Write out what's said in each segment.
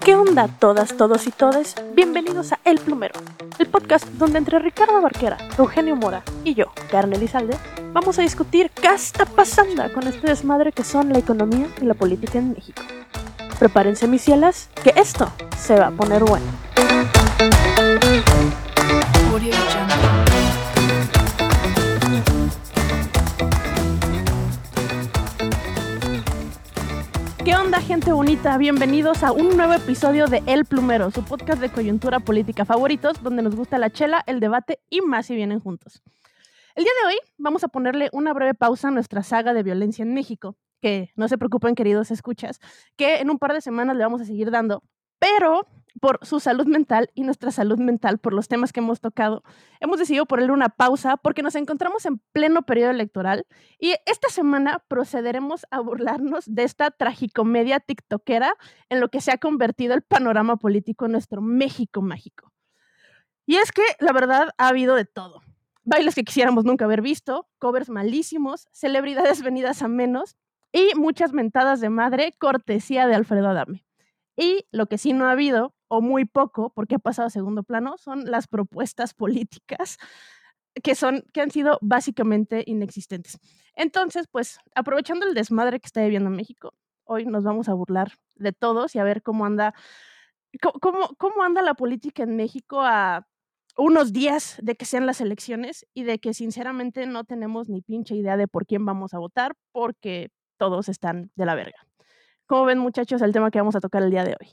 ¿Qué onda todas, todos y todes? Bienvenidos a El Plumero, el podcast donde entre Ricardo Barquera, Eugenio Mora y yo, Carne Elizalde, vamos a discutir qué está pasando con este desmadre que son la economía y la política en México. Prepárense mis cielas, que esto se va a poner bueno. ¿Qué onda gente bonita? Bienvenidos a un nuevo episodio de El Plumero, su podcast de coyuntura política favoritos, donde nos gusta la chela, el debate y más si vienen juntos. El día de hoy vamos a ponerle una breve pausa a nuestra saga de violencia en México, que no se preocupen queridos escuchas, que en un par de semanas le vamos a seguir dando, pero por su salud mental y nuestra salud mental, por los temas que hemos tocado, hemos decidido ponerle una pausa porque nos encontramos en pleno periodo electoral y esta semana procederemos a burlarnos de esta tragicomedia tiktokera en lo que se ha convertido el panorama político en nuestro México mágico. Y es que la verdad ha habido de todo. Bailes que quisiéramos nunca haber visto, covers malísimos, celebridades venidas a menos y muchas mentadas de madre cortesía de Alfredo Adame. Y lo que sí no ha habido, o muy poco, porque ha pasado a segundo plano, son las propuestas políticas que, son, que han sido básicamente inexistentes. Entonces, pues, aprovechando el desmadre que está viviendo México, hoy nos vamos a burlar de todos y a ver cómo anda, cómo, cómo anda la política en México a unos días de que sean las elecciones y de que sinceramente no tenemos ni pinche idea de por quién vamos a votar porque todos están de la verga. ¿Cómo ven, muchachos, el tema que vamos a tocar el día de hoy?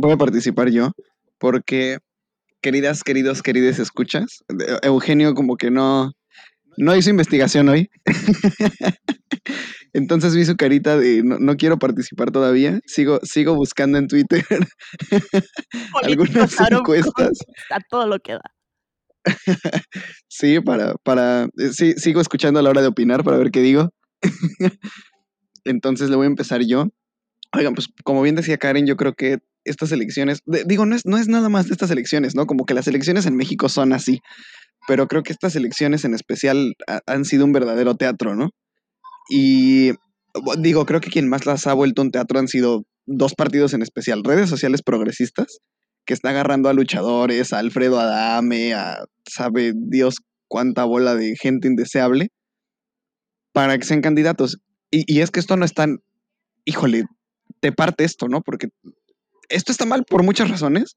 Voy a participar yo, porque, queridas, queridos, queridas escuchas, Eugenio como que no, no hizo investigación hoy. Entonces vi su carita de no, quiero participar todavía. Sigo, sigo buscando en Twitter algunas encuestas. A todo lo que da. sí, para, para, eh, sí, sigo escuchando a la hora de opinar para ver qué digo. Entonces le voy a empezar yo. Oigan, pues como bien decía Karen, yo creo que estas elecciones, digo, no es, no es nada más de estas elecciones, ¿no? Como que las elecciones en México son así, pero creo que estas elecciones en especial han sido un verdadero teatro, ¿no? Y digo, creo que quien más las ha vuelto un teatro han sido dos partidos en especial, redes sociales progresistas, que están agarrando a luchadores, a Alfredo Adame, a sabe Dios cuánta bola de gente indeseable, para que sean candidatos. Y, es que esto no es tan, híjole, te parte esto, ¿no? Porque esto está mal por muchas razones,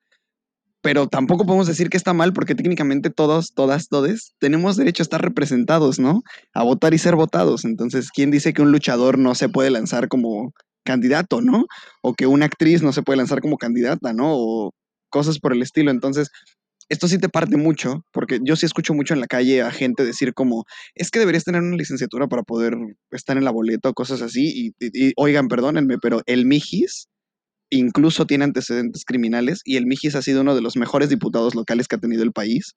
pero tampoco podemos decir que está mal porque técnicamente todos, todas, todes tenemos derecho a estar representados, ¿no? A votar y ser votados. Entonces, ¿quién dice que un luchador no se puede lanzar como candidato, ¿no? O que una actriz no se puede lanzar como candidata, ¿no? O cosas por el estilo. Entonces, esto sí te parte mucho, porque yo sí escucho mucho en la calle a gente decir como, es que deberías tener una licenciatura para poder estar en la boleta o cosas así, y, oigan, perdónenme, pero el Mijis incluso tiene antecedentes criminales y el Mijis ha sido uno de los mejores diputados locales que ha tenido el país.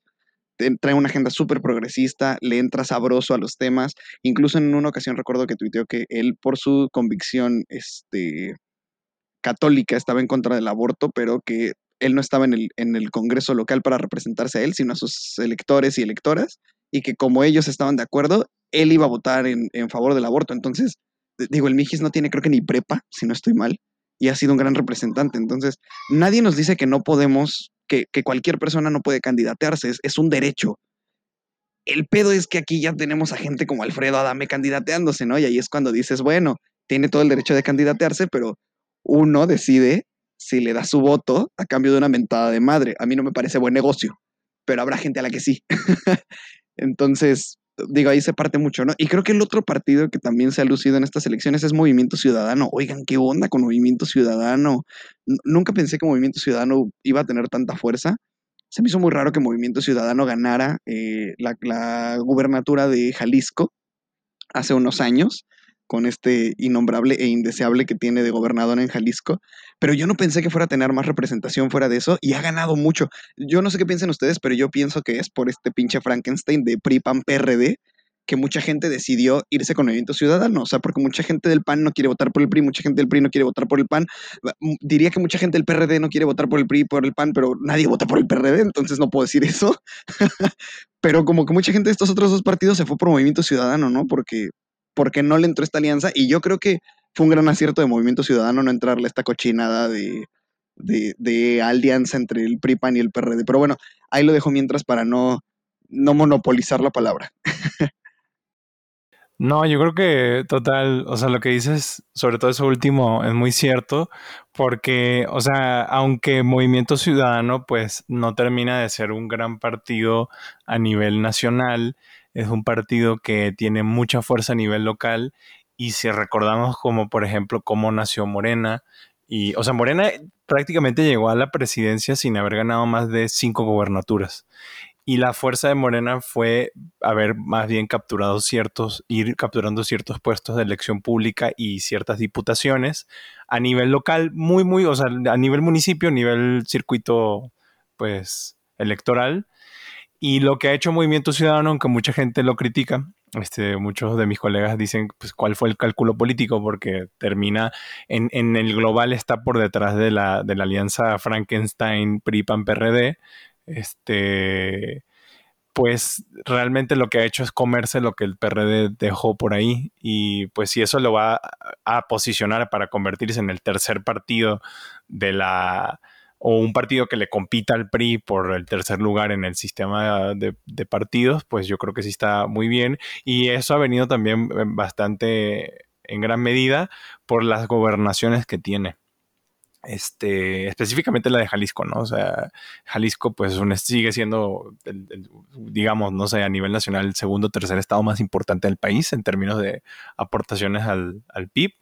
Trae una agenda súper progresista, le entra sabroso a los temas. Incluso en una ocasión recuerdo que tuiteó que él, por su convicción este, católica, estaba en contra del aborto, pero que él no estaba en el, en el Congreso local para representarse a él, sino a sus electores y electoras, y que como ellos estaban de acuerdo, él iba a votar en, favor del aborto. Entonces, digo, el Mijis no tiene creo que ni prepa, si no estoy mal, y ha sido un gran representante. Entonces, nadie nos dice que no podemos, que, cualquier persona no puede candidatearse, es, es, un derecho. El pedo es que aquí ya tenemos a gente como Alfredo Adame candidateándose, ¿no? Y ahí es cuando dices, bueno, tiene todo el derecho de candidatearse, pero uno decide si le da su voto a cambio de una mentada de madre. A mí no me parece buen negocio, pero habrá gente a la que sí. Entonces, digo, ahí se parte mucho, ¿no? Y creo que el otro partido que también se ha lucido en estas elecciones es Movimiento Ciudadano. Oigan, ¿qué onda con Movimiento Ciudadano? nunca pensé que Movimiento Ciudadano iba a tener tanta fuerza. Se me hizo muy raro que Movimiento Ciudadano ganara eh, la, la gubernatura de Jalisco hace unos años con este innombrable e indeseable que tiene de gobernador en Jalisco, pero yo no pensé que fuera a tener más representación fuera de eso y ha ganado mucho. Yo no sé qué piensan ustedes, pero yo pienso que es por este pinche Frankenstein de PRI PAN PRD que mucha gente decidió irse con Movimiento Ciudadano, o sea, porque mucha gente del PAN no quiere votar por el PRI, mucha gente del PRI no quiere votar por el PAN, diría que mucha gente del PRD no quiere votar por el PRI por el PAN, pero nadie vota por el PRD, entonces no puedo decir eso, pero como que mucha gente de estos otros dos partidos se fue por Movimiento Ciudadano, ¿no? Porque porque no le entró esta alianza y yo creo que fue un gran acierto de Movimiento Ciudadano no entrarle esta cochinada de, de, alianza entre el PRIPAN y el PRD. Pero bueno, ahí lo dejo mientras para no, no monopolizar la palabra. No, yo creo que total, o sea, lo que dices, sobre todo eso último, es muy cierto, porque, o sea, aunque Movimiento Ciudadano, pues, no termina de ser un gran partido a nivel nacional, es un partido que tiene mucha fuerza a nivel local, y si recordamos como, por ejemplo, cómo nació Morena, y, o sea, Morena prácticamente llegó a la presidencia sin haber ganado más de cinco gobernaturas y la fuerza de Morena fue haber más bien capturado ciertos, ir capturando ciertos puestos de elección pública y ciertas diputaciones a nivel local, muy, muy, o sea, a nivel municipio, a nivel circuito, pues, electoral. Y lo que ha hecho Movimiento Ciudadano, aunque mucha gente lo critica, este, muchos de mis colegas dicen, pues, ¿cuál fue el cálculo político? Porque termina, en, el global está por detrás de la, de la alianza Frankenstein-PRI-PAN-PRD, este, pues realmente lo que ha hecho es comerse lo que el PRD dejó por ahí y pues si eso lo va a, posicionar para convertirse en el tercer partido de la o un partido que le compita al PRI por el tercer lugar en el sistema de, partidos, pues yo creo que sí está muy bien. Y eso ha venido también bastante en gran medida por las gobernaciones que tiene. Este, específicamente la de Jalisco, ¿no? O sea, Jalisco pues sigue siendo, digamos, no sé, a nivel nacional el segundo o tercer estado más importante del país en términos de aportaciones al, al PIB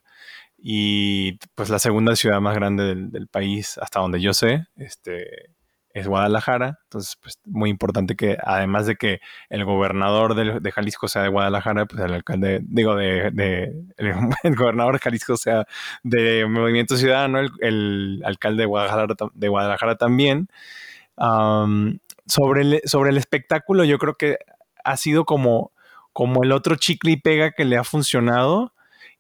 y pues la segunda ciudad más grande del, país hasta donde yo sé, este, es Guadalajara, entonces pues muy importante que además de que el gobernador de, Jalisco sea de Guadalajara, pues el alcalde, digo, de, el, gobernador de Jalisco sea de Movimiento Ciudadano, el, alcalde de Guadalajara, de Guadalajara también. sobre, el, sobre el espectáculo, yo creo que ha sido como, como el otro chicle y pega que le ha funcionado.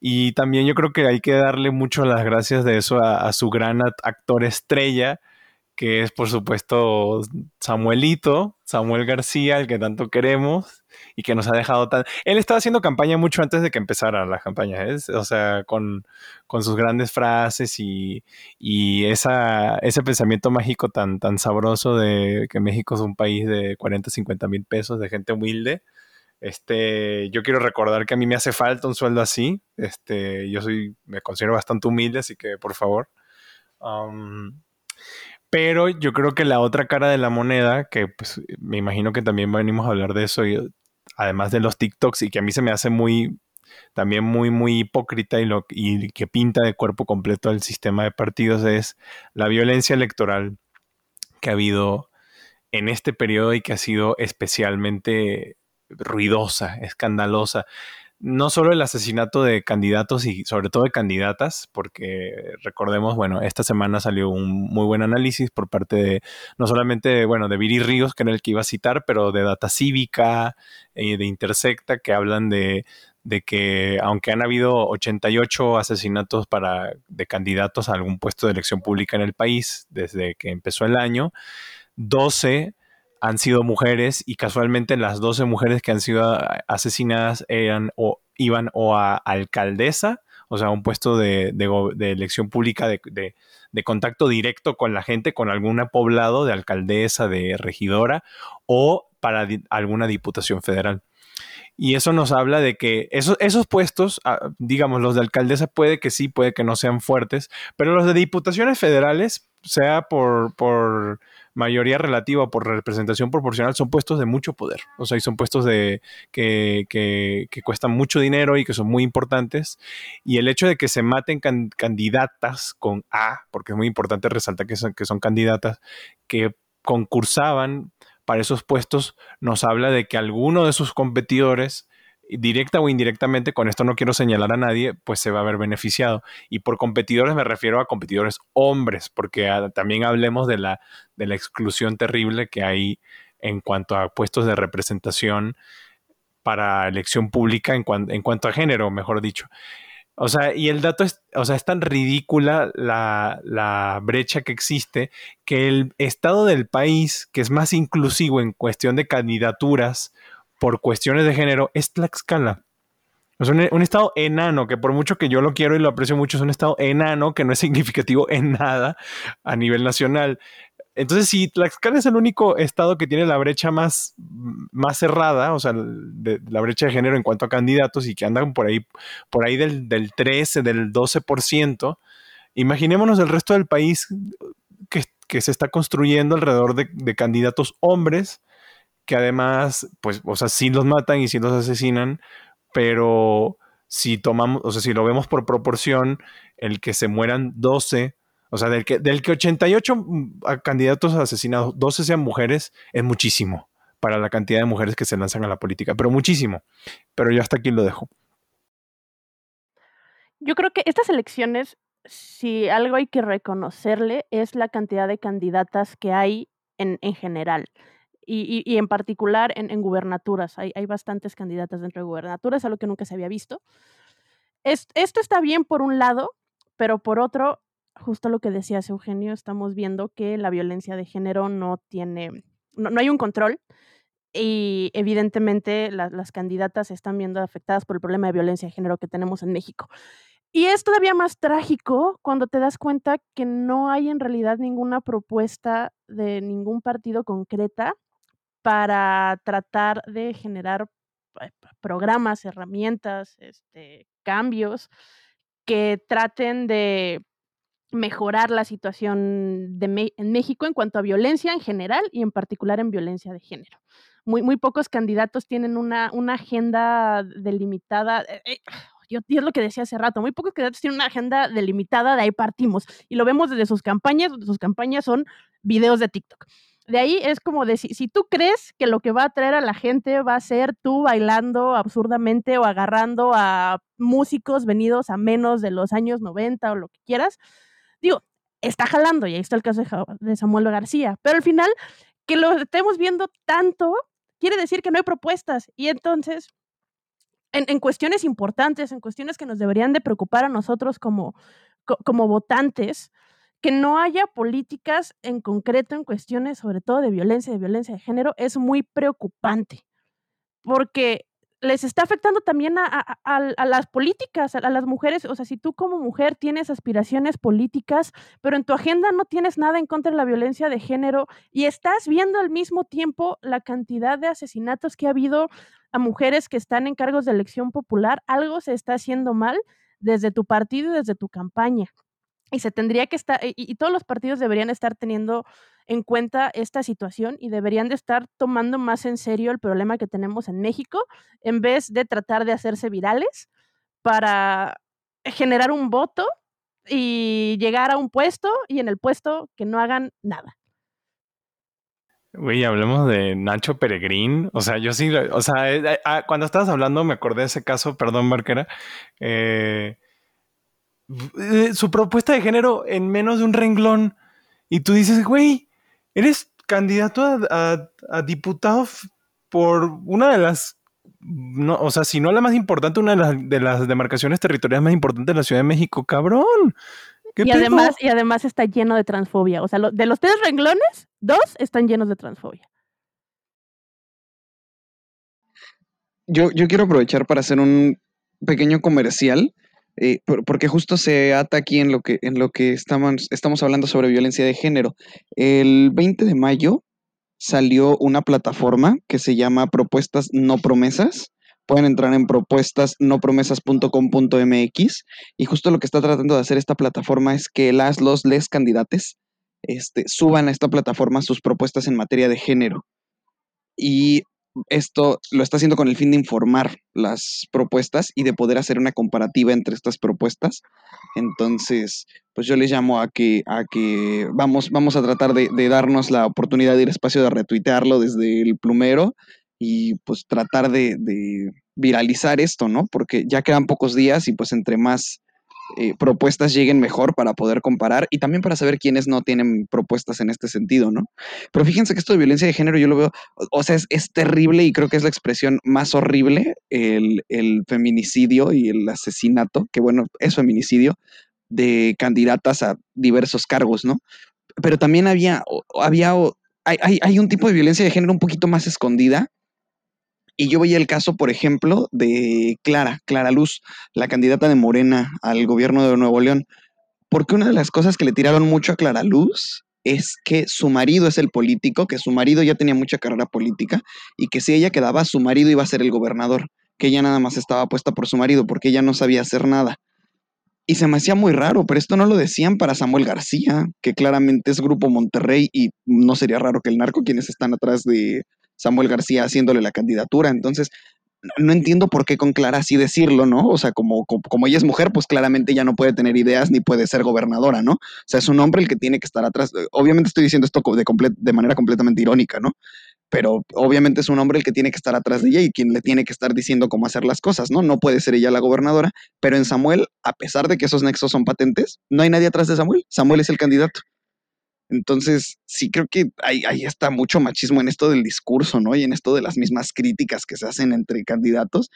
Y también yo creo que hay que darle mucho las gracias de eso a, su gran actor estrella, que es por supuesto Samuelito, Samuel García, el que tanto queremos y que nos ha dejado tan... Él estaba haciendo campaña mucho antes de que empezara la campaña, ¿eh? o sea, con, sus grandes frases y, esa, ese pensamiento mágico tan, tan sabroso de que México es un país de 40, 50 mil pesos, de gente humilde. Este, yo quiero recordar que a mí me hace falta un sueldo así. Este, yo soy, me considero bastante humilde, así que por favor. Pero yo creo que la otra cara de la moneda, que pues, me imagino que también venimos a hablar de eso, además de los TikToks, y que a mí se me hace muy, también muy, muy hipócrita y, lo, y que pinta de cuerpo completo el sistema de partidos, es la violencia electoral que ha habido en este periodo y que ha sido especialmente ruidosa, escandalosa no solo el asesinato de candidatos y sobre todo de candidatas, porque recordemos, bueno, esta semana salió un muy buen análisis por parte de, no solamente, bueno, de Viri Ríos, que era el que iba a citar, pero de Data Cívica y de Intersecta, que hablan de, de que aunque han habido 88 asesinatos para, de candidatos a algún puesto de elección pública en el país desde que empezó el año, 12 han sido mujeres y casualmente las 12 mujeres que han sido asesinadas eran o iban o a alcaldesa, o sea, un puesto de, elección pública de, contacto directo con la gente, con algún poblado de alcaldesa, de regidora o para alguna diputación federal. Y eso nos habla de que esos, esos puestos, ah, digamos, los de alcaldesa puede que sí, puede que no sean fuertes, pero los de diputaciones federales, sea por, por mayoría relativa por representación proporcional son puestos de mucho poder. O sea, y son puestos de que, que, cuestan mucho dinero y que son muy importantes. Y el hecho de que se maten candidatas con A, porque es muy importante resaltar que son, que son candidatas que concursaban para esos puestos, nos habla de que alguno de sus competidores directa o indirectamente, con esto no quiero señalar a nadie, pues se va a ver beneficiado. Y por competidores me refiero a competidores hombres, porque ah, también hablemos de la, de la exclusión terrible que hay en cuanto a puestos de representación para elección pública en, en cuanto a género, mejor dicho. O sea, y el dato es, o sea, es tan ridícula la, la, brecha que existe que el estado del país, que es más inclusivo en cuestión de candidaturas por cuestiones de género es Tlaxcala. Es un, un, estado enano, que por mucho que yo lo quiero y lo aprecio mucho, es un estado enano que no es significativo en nada a nivel nacional. Entonces, si Tlaxcala es el único estado que tiene la brecha más, más cerrada, o sea, la brecha de género en cuanto a candidatos y que andan por ahí, por ahí del, del 13, del 12%, imaginémonos el resto del país que, se está construyendo alrededor de, de, candidatos hombres, que además, pues, o sea, sí los matan y sí los asesinan, pero si tomamos, o sea, si lo vemos por proporción, el que se mueran 12 o sea, del que, del que 88 mm, candidatos asesinados, 12 sean mujeres, es muchísimo para la cantidad de mujeres que se lanzan a la política, pero muchísimo. Pero yo hasta aquí lo dejo. Yo creo que estas elecciones, si algo hay que reconocerle, es la cantidad de candidatas que hay en, en general. Y, y, y, en particular en, en gubernaturas. Hay, hay, bastantes candidatas dentro de gubernaturas, algo que nunca se había visto. Es, esto está bien por un lado, pero por otro, justo lo que decías, Eugenio, estamos viendo que la violencia de género no tiene, no, no hay un control y evidentemente la, las candidatas se están viendo afectadas por el problema de violencia de género que tenemos en México. Y es todavía más trágico cuando te das cuenta que no hay en realidad ninguna propuesta de ningún partido concreta para tratar de generar eh, programas, herramientas, este, cambios que traten de mejorar la situación de en México en cuanto a violencia en general y en particular en violencia de género. Muy, muy pocos candidatos tienen una, una agenda delimitada. Eh, eh, yo, es lo que decía hace rato, muy pocos candidatos tienen una agenda delimitada, de ahí partimos. Y lo vemos desde sus campañas, sus campañas son videos de TikTok. De ahí es como decir, si tú crees que lo que va a traer a la gente va a ser tú bailando absurdamente o agarrando a músicos venidos a menos de los años 90 o lo que quieras, digo, está jalando, y ahí está el caso de Samuel García, pero al final, que lo estemos viendo tanto, quiere decir que no hay propuestas, y entonces, en, en cuestiones importantes, en cuestiones que nos deberían de preocupar a nosotros como, como votantes, que no haya políticas en concreto en cuestiones sobre todo de violencia, de violencia de género, es muy preocupante, porque les está afectando también a, a, las políticas, a, las mujeres. O sea, si tú como mujer tienes aspiraciones políticas, pero en tu agenda no tienes nada en contra de la violencia de género y estás viendo al mismo tiempo la cantidad de asesinatos que ha habido a mujeres que están en cargos de elección popular, algo se está haciendo mal desde tu partido y desde tu campaña. Y se tendría que estar, y, y todos los partidos deberían estar teniendo en cuenta esta situación y deberían de estar tomando más en serio el problema que tenemos en México en vez de tratar de hacerse virales para generar un voto y llegar a un puesto y en el puesto que no hagan nada. Güey, hablemos de Nacho Peregrín. O sea, yo sí, o sea, eh, eh, cuando estabas hablando me acordé de ese caso, perdón, Marquera. Eh, su propuesta de género en menos de un renglón. Y tú dices, güey, eres candidato a, a, a diputado por una de las, no, o sea, si no la más importante, una de las, de las demarcaciones territoriales más importantes de la Ciudad de México, cabrón. Y además, y además está lleno de transfobia. O sea, lo, de los tres renglones, dos están llenos de transfobia. Yo, yo quiero aprovechar para hacer un pequeño comercial eh, por, porque justo se ata aquí en lo que, en lo que estamos, estamos hablando sobre violencia de género. El 20 de mayo salió una plataforma que se llama Propuestas No Promesas. Pueden entrar en propuestasnopromesas.com.mx y justo lo que está tratando de hacer esta plataforma es que las, los, les candidates este, suban a esta plataforma sus propuestas en materia de género. Y esto lo está haciendo con el fin de informar las propuestas y de poder hacer una comparativa entre estas propuestas. Entonces, pues yo les llamo a que, a que vamos, vamos a tratar de, darnos la oportunidad de ir espacio de retuitearlo desde el plumero y pues tratar de, viralizar esto, ¿no? Porque ya quedan pocos días y pues entre más eh, propuestas lleguen mejor para poder comparar y también para saber quiénes no tienen propuestas en este sentido, ¿no? Pero fíjense que esto de violencia de género yo lo veo, o, sea, es, es, terrible y creo que es la expresión más horrible, el, el, feminicidio y el asesinato, que bueno, es feminicidio, de candidatas a diversos cargos, ¿no? Pero también había, había hay, hay un tipo de violencia de género un poquito más escondida Y yo veía el caso, por ejemplo, de Clara, Clara Luz, la candidata de Morena al gobierno de Nuevo León. Porque una de las cosas que le tiraron mucho a Clara Luz es que su marido es el político, que su marido ya tenía mucha carrera política y que si ella quedaba, su marido iba a ser el gobernador, que ella nada más estaba puesta por su marido porque ella no sabía hacer nada. Y se me hacía muy raro, pero esto no lo decían para Samuel García, que claramente es Grupo Monterrey y no sería raro que el narco, quienes están atrás de Samuel García haciéndole la candidatura. Entonces, no entiendo por qué con Clara así decirlo, ¿no? O sea, como, como, ella es mujer, pues claramente ya no puede tener ideas ni puede ser gobernadora, ¿no? O sea, es un hombre el que tiene que estar atrás. Obviamente estoy diciendo esto de, de manera completamente irónica, ¿no? Pero obviamente es un hombre el que tiene que estar atrás de ella y quien le tiene que estar diciendo cómo hacer las cosas, ¿no? No puede ser ella la gobernadora, pero en Samuel, a pesar de que esos nexos son patentes, no hay nadie atrás de Samuel. Samuel es el candidato. Entonces, sí creo que ahí, está mucho machismo en esto del discurso, ¿no? Y en esto de las mismas críticas que se hacen entre candidatos.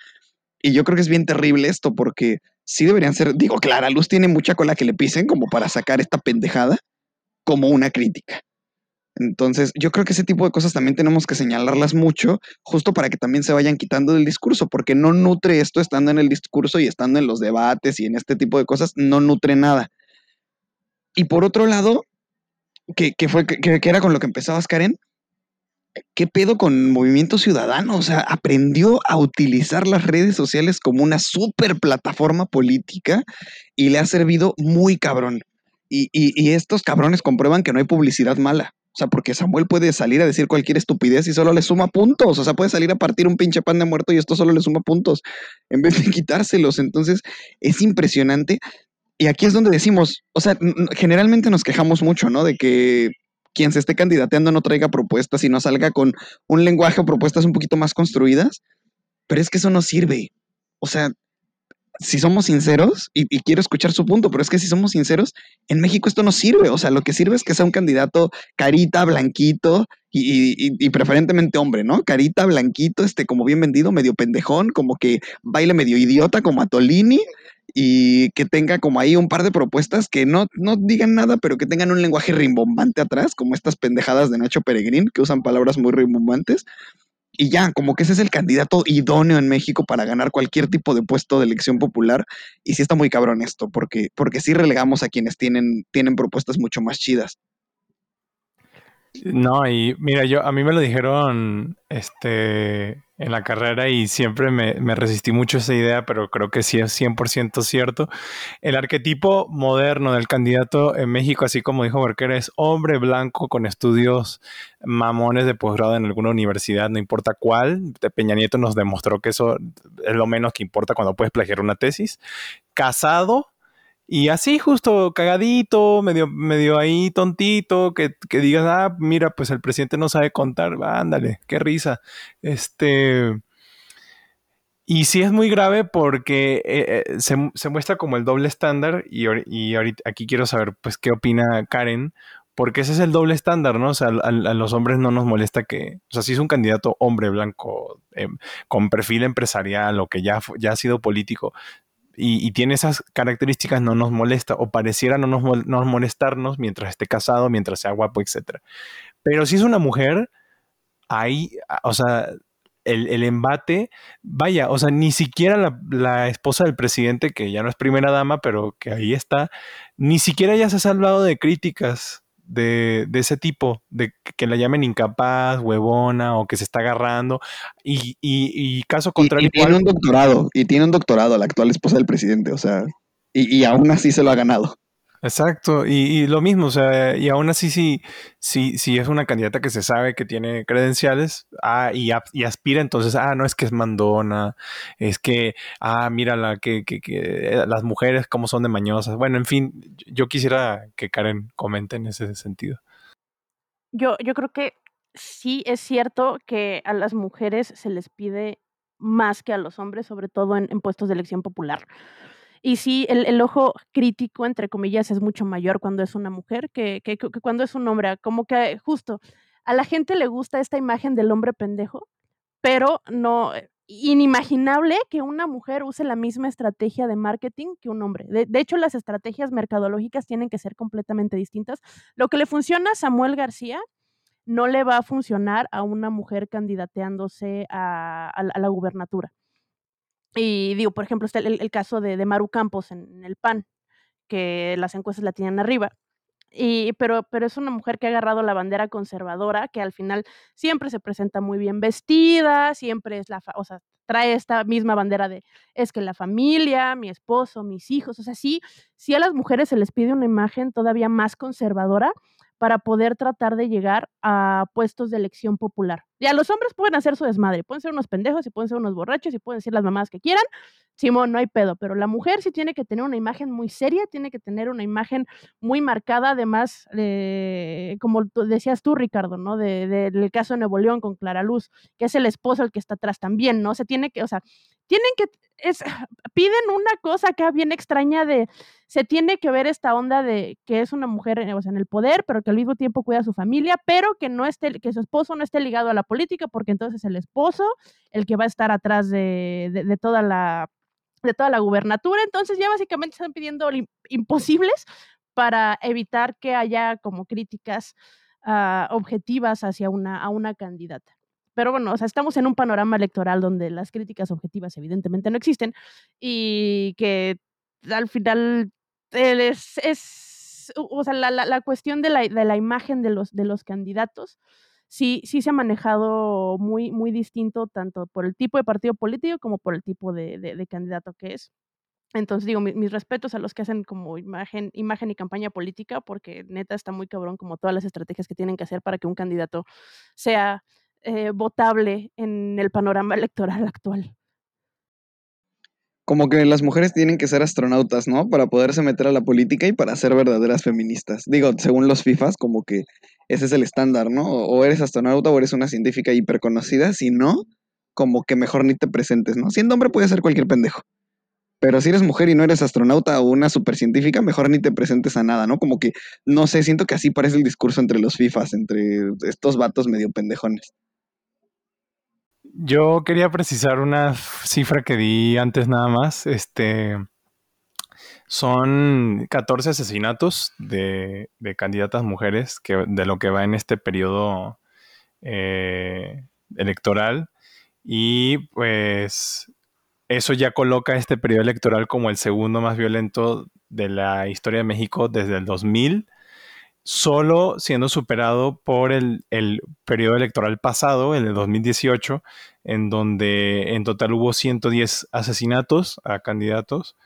Y yo creo que es bien terrible esto porque sí deberían ser, digo, Clara Luz tiene mucha cola que le pisen como para sacar esta pendejada como una crítica. Entonces, yo creo que ese tipo de cosas también tenemos que señalarlas mucho, justo para que también se vayan quitando del discurso, porque no nutre esto estando en el discurso y estando en los debates y en este tipo de cosas, no nutre nada. Y por otro lado, que, fue, que, era con lo que empezabas, Karen. ¿Qué pedo con Movimiento Ciudadano? O sea, aprendió a utilizar las redes sociales como una super plataforma política y le ha servido muy cabrón. Y, y, estos cabrones comprueban que no hay publicidad mala. O sea, porque Samuel puede salir a decir cualquier estupidez y solo le suma puntos. O sea, puede salir a partir un pinche pan de muerto y esto solo le suma puntos en vez de quitárselos. Entonces, es impresionante y aquí es donde decimos, o sea, generalmente nos quejamos mucho, ¿no? De que quien se esté candidateando no traiga propuestas y no salga con un lenguaje o propuestas un poquito más construidas, pero es que eso no sirve. O sea, si somos sinceros, y, quiero escuchar su punto, pero es que si somos sinceros, en México esto no sirve. O sea, lo que sirve es que sea un candidato carita, blanquito y, y, preferentemente hombre, ¿no? Carita, blanquito, este, como bien vendido, medio pendejón, como que baile medio idiota, como a Tolini y que tenga como ahí un par de propuestas que no, no digan nada, pero que tengan un lenguaje rimbombante atrás, como estas pendejadas de Nacho Peregrín, que usan palabras muy rimbombantes. Y ya, como que ese es el candidato idóneo en México para ganar cualquier tipo de puesto de elección popular. Y sí está muy cabrón esto, porque, porque sí relegamos a quienes tienen, tienen propuestas mucho más chidas. No, y mira, yo a mí me lo dijeron este en la carrera y siempre me, resistí mucho a esa idea, pero creo que sí es 100% cierto. El arquetipo moderno del candidato en México, así como dijo Berker, es hombre blanco con estudios mamones de posgrado en alguna universidad, no importa cuál. Peña Nieto nos demostró que eso es lo menos que importa cuando puedes plagiar una tesis. Casado, y así justo cagadito, medio, medio ahí tontito, que, que digas, ah, mira, pues el presidente no sabe contar, ándale, qué risa. Este. Y sí es muy grave porque eh, eh, se, muestra como el doble estándar y, y, ahorita aquí quiero saber pues qué opina Karen, porque ese es el doble estándar, ¿no? O sea, a, los hombres no nos molesta que, o sea, si es un candidato hombre blanco em, con perfil empresarial o que ya, ya ha sido político, y, tiene esas características, no nos molesta o pareciera no nos, molestarnos mientras esté casado, mientras sea guapo, etc. Pero si es una mujer, ahí, o sea, el, embate, vaya, o sea, ni siquiera la, la, esposa del presidente, que ya no es primera dama, pero que ahí está, ni siquiera ya se ha salvado de críticas de, ese tipo, de que la llamen incapaz, huevona o que se está agarrando. Y, y, caso contrario. Y, tiene un doctorado, y tiene un doctorado la actual esposa del presidente, o sea, y, aún así se lo ha ganado. Exacto, y, lo mismo, o sea, y aún así si, si, si es una candidata que se sabe que tiene credenciales ah, y, aspira, entonces, ah, no es que es mandona, es que, ah, mira que, que, que, las mujeres como son de mañosas. Bueno, en fin, yo quisiera que Karen comente en ese sentido. Yo, yo creo que sí es cierto que a las mujeres se les pide más que a los hombres, sobre todo en puestos de elección popular. Y sí, el, ojo crítico, entre comillas, es mucho mayor cuando es una mujer que, cuando es un hombre. Como que justo a la gente le gusta esta imagen del hombre pendejo, pero no, eh, inimaginable que una mujer use la misma estrategia de marketing que un hombre. De, de, hecho, las estrategias mercadológicas tienen que ser completamente distintas. Lo que le funciona a Samuel García no le va a funcionar a una mujer candidateándose a, la gubernatura. Y digo, por ejemplo, está el, caso de, Maru Campos en, el PAN, que las encuestas la tienen arriba. Y, pero, pero es una mujer que ha agarrado la bandera conservadora, que al final siempre se presenta muy bien vestida, siempre es la, o sea, trae esta misma bandera de, es que la familia, mi esposo, mis hijos, o sea, sí, sí a las mujeres se les pide una imagen todavía más conservadora, para poder tratar de llegar a puestos de elección popular. Ya los hombres pueden hacer su desmadre, pueden ser unos pendejos y pueden ser unos borrachos y pueden ser las mamás que quieran. Simón, no hay pedo, pero la mujer sí tiene que tener una imagen muy seria, tiene que tener una imagen muy marcada, además, eh, como decías tú, Ricardo, ¿no? del caso de Nuevo León con Clara Luz, que es el esposo el que está atrás también, ¿no? Se tiene que, o sea, tienen que, es, piden una cosa acá bien extraña de, se tiene que ver esta onda de que es una mujer o sea, en el poder, pero que al mismo tiempo cuida a su familia, pero que no esté, que su esposo no esté ligado a la política, porque entonces el esposo, el que va a estar atrás de, de, toda la de toda la gubernatura, entonces ya básicamente están pidiendo imposibles para evitar que haya como críticas uh, objetivas hacia una, a una candidata. Pero bueno, o sea, estamos en un panorama electoral donde las críticas objetivas evidentemente no existen y que al final es, es o sea, la, la, la cuestión de la, de la, imagen de los, de los candidatos sí, sí se ha manejado muy, muy distinto tanto por el tipo de partido político como por el tipo de, candidato que es. Entonces digo, mis respetos a los que hacen como imagen, imagen y campaña política, porque neta está muy cabrón como todas las estrategias que tienen que hacer para que un candidato sea eh, votable en el panorama electoral actual. Como que las mujeres tienen que ser astronautas, ¿no? Para poderse meter a la política y para ser verdaderas feministas. Digo, según los FIFAs, como que ese es el estándar, ¿no? O eres astronauta o eres una científica hiperconocida, si no, como que mejor ni te presentes, ¿no? Siendo hombre puede ser cualquier pendejo. Pero si eres mujer y no eres astronauta o una supercientífica, mejor ni te presentes a nada, ¿no? Como que, no sé, siento que así parece el discurso entre los FIFAs, entre estos vatos medio pendejones. Yo quería precisar una cifra que di antes nada más. Este son 14 asesinatos de, candidatas mujeres que, de lo que va en este periodo eh, electoral. Y pues eso ya coloca este periodo electoral como el segundo más violento de la historia de México desde el 2000 solo siendo superado por el, periodo electoral pasado, el 2018, en donde en total hubo 110 asesinatos a candidatos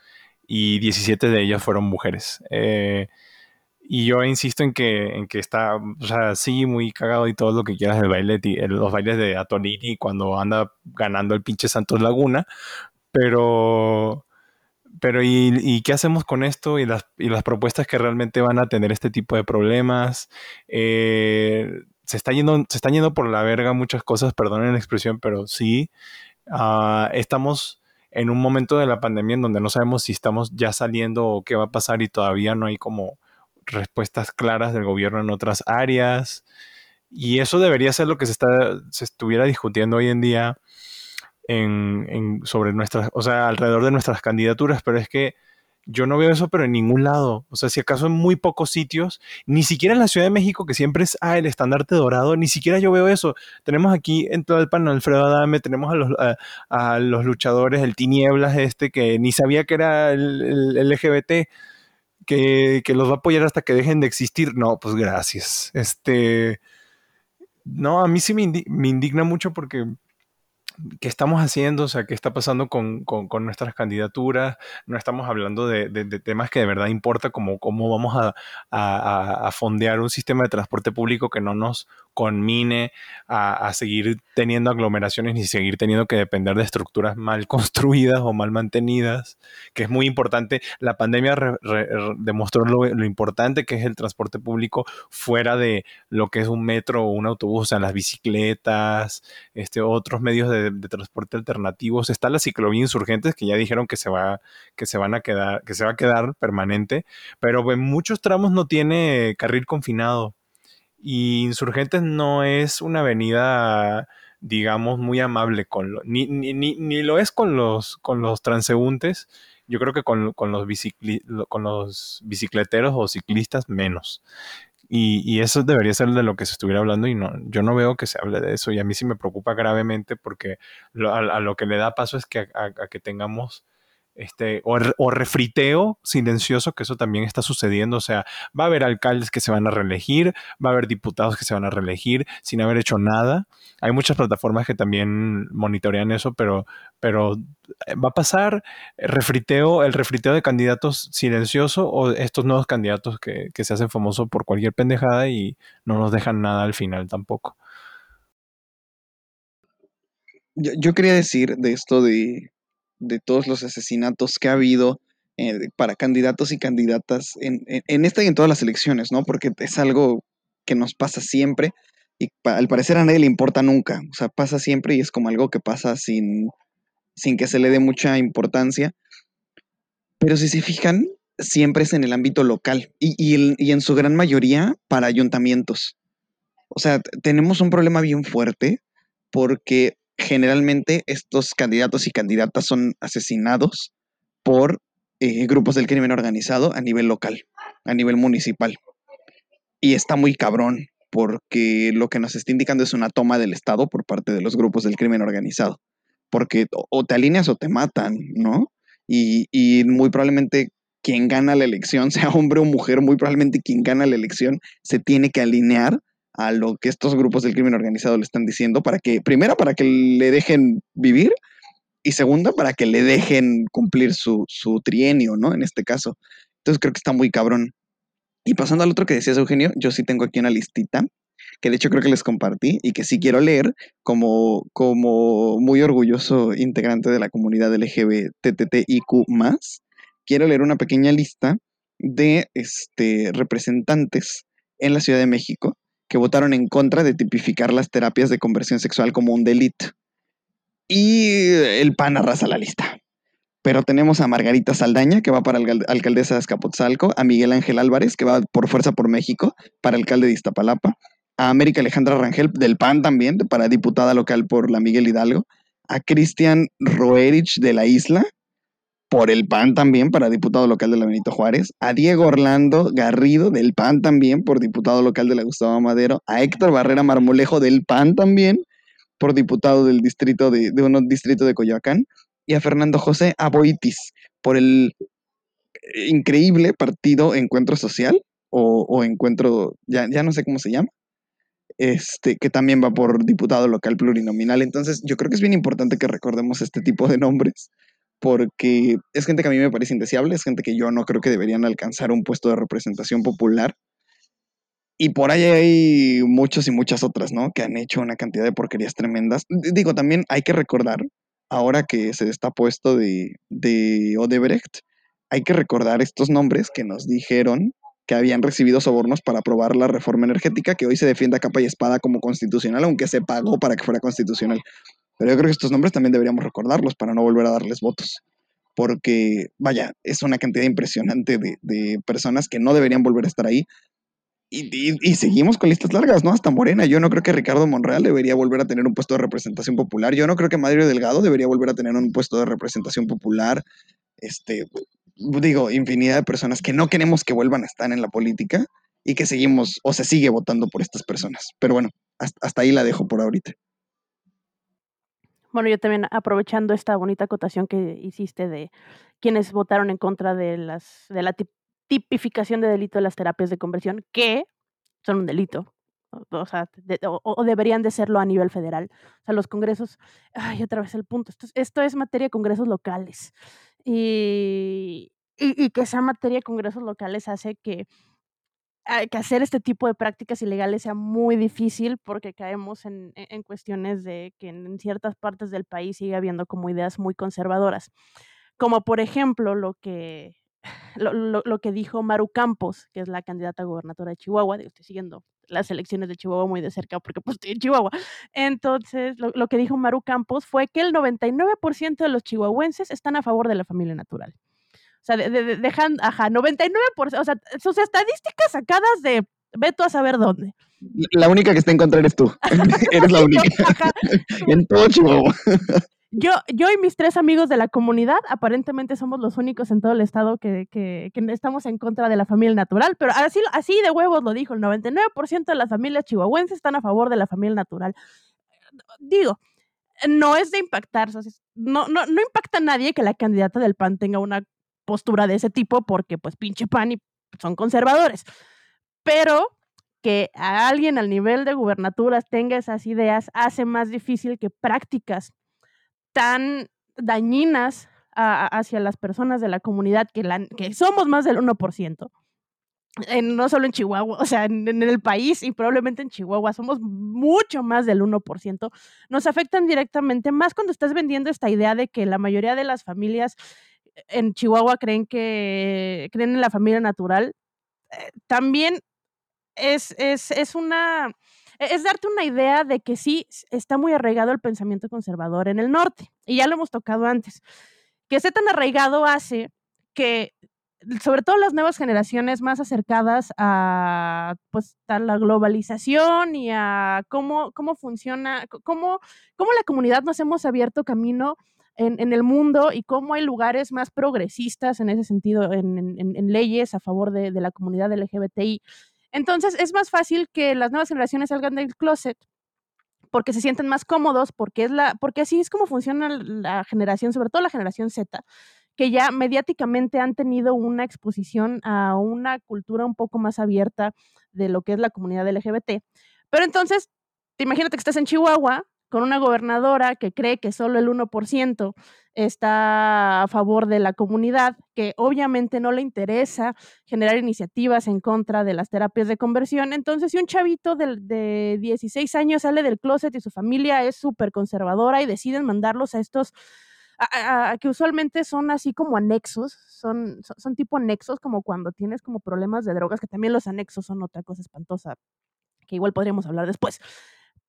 y 17 de ellas fueron mujeres. Eh, y yo insisto en que, en que está, o sea, sí, muy cagado y todo lo que quieras del baile, los bailes de Atolini cuando anda ganando el pinche Santos Laguna, pero pero ¿y, qué hacemos con esto y las, propuestas que realmente van a tener este tipo de problemas? Eh, se, está yendo, se están yendo por la verga muchas cosas, perdonen la expresión, pero sí, ah, estamos en un momento de la pandemia en donde no sabemos si estamos ya saliendo o qué va a pasar y todavía no hay como respuestas claras del gobierno en otras áreas. Y eso debería ser lo que se, está, se estuviera discutiendo hoy en día en, sobre nuestras, o sea, alrededor de nuestras candidaturas, pero es que yo no veo eso, pero en ningún lado. O sea, si acaso en muy pocos sitios, ni siquiera en la Ciudad de México, que siempre es ah, el estandarte dorado, ni siquiera yo veo eso. Tenemos aquí en el panel Alfredo Adame, tenemos a los, a, los luchadores, el Tinieblas este, que ni sabía que era el, LGBT, que, que, los va a apoyar hasta que dejen de existir. No, pues gracias. Este. No, a mí sí me indigna mucho porque qué estamos haciendo, o sea, qué está pasando con, nuestras candidaturas. No estamos hablando de, temas que de verdad importa, como cómo vamos a, a, fondear un sistema de transporte público que no nos conmine a, seguir teniendo aglomeraciones ni seguir teniendo que depender de estructuras mal construidas o mal mantenidas, que es muy importante. La pandemia demostró lo, importante que es el transporte público fuera de lo que es un metro o un autobús, o sea, las bicicletas, este, otros medios de, transporte alternativos. Está la ciclovía insurgentes que ya dijeron que se va, que se van a quedar, que se va a quedar permanente, pero en muchos tramos no tiene carril confinado. Y Insurgentes no es una avenida, digamos, muy amable con ni, ni, ni, lo es con los, con los transeúntes. Yo creo que con, los con los bicicleteros o ciclistas menos. Y, eso debería ser de lo que se estuviera hablando y no, yo no veo que se hable de eso y a mí sí me preocupa gravemente porque a, lo que le da paso es que a que tengamos este, o, refriteo silencioso, que eso también está sucediendo. O sea, va a haber alcaldes que se van a reelegir, va a haber diputados que se van a reelegir sin haber hecho nada. Hay muchas plataformas que también monitorean eso, pero, pero eh, va a pasar refriteo, el refriteo de candidatos silencioso o estos nuevos candidatos que se hacen famosos por cualquier pendejada y no nos dejan nada al final tampoco. yo quería decir de esto de de todos los asesinatos que ha habido eh, para candidatos y candidatas en, esta y en todas las elecciones, ¿no? Porque es algo que nos pasa siempre y al parecer a nadie le importa nunca. O sea, pasa siempre y es como algo que pasa sin, sin que se le dé mucha importancia. Pero si se fijan, siempre es en el ámbito local y, y en su gran mayoría para ayuntamientos. O sea, tenemos un problema bien fuerte porque generalmente estos candidatos y candidatas son asesinados por eh, grupos del crimen organizado a nivel local, a nivel municipal. Y está muy cabrón, porque lo que nos está indicando es una toma del Estado por parte de los grupos del crimen organizado. Porque o te alineas o te matan, ¿no? Y, y muy probablemente quien gana la elección, sea hombre o mujer, muy probablemente quien gana la elección se tiene que alinear a lo que estos grupos del crimen organizado le están diciendo para que, primera, para que le dejen vivir y segunda, para que le dejen cumplir su, trienio, ¿no? En este caso. Entonces creo que está muy cabrón. Y pasando al otro que decías, Eugenio, yo sí tengo aquí una listita que de hecho creo que les compartí y que sí quiero leer como, como muy orgulloso integrante de la comunidad LGBTTIQ+. Quiero leer una pequeña lista de este, representantes en la Ciudad de México que votaron en contra de tipificar las terapias de conversión sexual como un delito. Y el PAN arrasa la lista. Pero tenemos a Margarita Saldaña, que va para alcaldesa de Azcapotzalco, a Miguel Ángel Álvarez, que va por Fuerza por México, para alcalde de Iztapalapa, a América Alejandra Rangel, del PAN también, para diputada local por la Miguel Hidalgo, a Cristian Roerich de la Isla, por el PAN también para diputado local de la Benito Juárez, a Diego Orlando Garrido del PAN también por diputado local de la Gustavo Madero, a Héctor Barrera Marmolejo del PAN también por diputado del distrito de, de distrito de Coyoacán, y a Fernando José Aboitis por el increíble partido Encuentro Social o, Encuentro, ya, ya no sé cómo se llama, este, que también va por diputado local plurinominal. Entonces, yo creo que es bien importante que recordemos este tipo de nombres porque es gente que a mí me parece indeseable, es gente que yo no creo que deberían alcanzar un puesto de representación popular. Y por ahí hay muchos y muchas otras, ¿no? Que han hecho una cantidad de porquerías tremendas. Digo, también hay que recordar, ahora que se está puesto de, de Odebrecht, hay que recordar estos nombres que nos dijeron que habían recibido sobornos para aprobar la reforma energética, que hoy se defiende a capa y espada como constitucional, aunque se pagó para que fuera constitucional. Pero yo creo que estos nombres también deberíamos recordarlos para no volver a darles votos. Porque, vaya, es una cantidad impresionante de, personas que no deberían volver a estar ahí. Y, seguimos con listas largas, ¿no? Hasta Morena. Yo no creo que Ricardo Monreal debería volver a tener un puesto de representación popular. Yo no creo que Madrid Delgado debería volver a tener un puesto de representación popular. Este, digo, infinidad de personas que no queremos que vuelvan a estar en la política y que seguimos o se sigue votando por estas personas. Pero bueno, hasta ahí la dejo por ahorita. Bueno, yo también aprovechando esta bonita acotación que hiciste de quienes votaron en contra de las de la tipificación de delito de las terapias de conversión, que son un delito, o, sea, o, deberían de serlo a nivel federal. O sea, los congresos, ay, otra vez el punto, esto, esto es materia de congresos locales. Y, y, y, que esa materia de congresos locales hace que que hacer este tipo de prácticas ilegales sea muy difícil porque caemos en, en, cuestiones de que en ciertas partes del país sigue habiendo como ideas muy conservadoras. Como por ejemplo lo que, lo, lo, que dijo Maru Campos, que es la candidata a gobernadora de Chihuahua. estoy siguiendo las elecciones de Chihuahua muy de cerca porque pues estoy en Chihuahua. Entonces, lo, lo que dijo Maru Campos fue que el 99% de los chihuahuenses están a favor de la familia natural. O sea, dejan, ajá, 99%, o sea, sus estadísticas sacadas de veto a saber dónde. La única que está en contra eres tú. eres la única. en todo Chihuahua. yo, yo y mis tres amigos de la comunidad, aparentemente somos los únicos en todo el estado que, que, que estamos en contra de la familia natural, pero así, así de huevos lo dijo, el 99% de las familias chihuahuenses están a favor de la familia natural. Digo, no es de impactar, no, no, no impacta a nadie que la candidata del PAN tenga una postura de ese tipo porque pues pinche PAN y son conservadores. Pero que a alguien al nivel de gubernaturas tenga esas ideas hace más difícil que prácticas tan dañinas hacia las personas de la comunidad, que, la, que somos más del 1%, no solo en Chihuahua, o sea, en, en, el país y probablemente en Chihuahua somos mucho más del 1%, nos afectan directamente, más cuando estás vendiendo esta idea de que la mayoría de las familias en Chihuahua creen que creen en la familia natural. Eh, también es, es, es una es darte una idea de que sí está muy arraigado el pensamiento conservador en el norte, y ya lo hemos tocado antes. Que esté tan arraigado hace que sobre todo las nuevas generaciones más acercadas a, pues, a la globalización y a cómo, cómo funciona, cómo, cómo la comunidad nos hemos abierto camino en, el mundo y cómo hay lugares más progresistas en ese sentido, en, leyes a favor de, de, la comunidad LGBTI. Entonces es más fácil que las nuevas generaciones salgan del closet porque se sienten más cómodos, porque, es la, porque así es como funciona la generación, sobre todo la generación Z, que ya mediáticamente han tenido una exposición a una cultura un poco más abierta de lo que es la comunidad LGBT. Pero entonces, te imagínate que estás en Chihuahua con una gobernadora que cree que solo el 1% está a favor de la comunidad, que obviamente no le interesa generar iniciativas en contra de las terapias de conversión. Entonces, si un chavito de, de 16 años sale del closet y su familia es súper conservadora y deciden mandarlos a estos que usualmente son así como anexos, son, son, son, tipo anexos como cuando tienes como problemas de drogas, que también los anexos son otra cosa espantosa, que igual podríamos hablar después.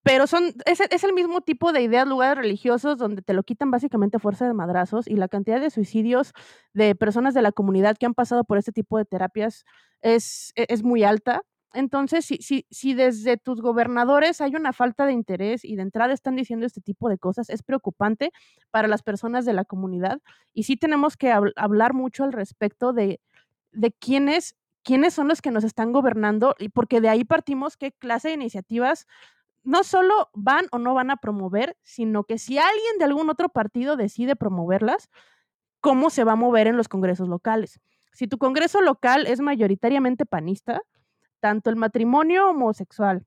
Pero son, es, es el mismo tipo de ideas, lugares religiosos donde te lo quitan básicamente a fuerza de madrazos y la cantidad de suicidios de personas de la comunidad que han pasado por este tipo de terapias es, e, es muy alta. Entonces, si, si, si desde tus gobernadores hay una falta de interés y de entrada están diciendo este tipo de cosas, es preocupante para las personas de la comunidad. Y sí tenemos que hab hablar mucho al respecto de, de quiénes, quiénes son los que nos están gobernando, y porque de ahí partimos qué clase de iniciativas no solo van o no van a promover, sino que si alguien de algún otro partido decide promoverlas, cómo se va a mover en los congresos locales. Si tu congreso local es mayoritariamente panista, tanto el matrimonio homosexual,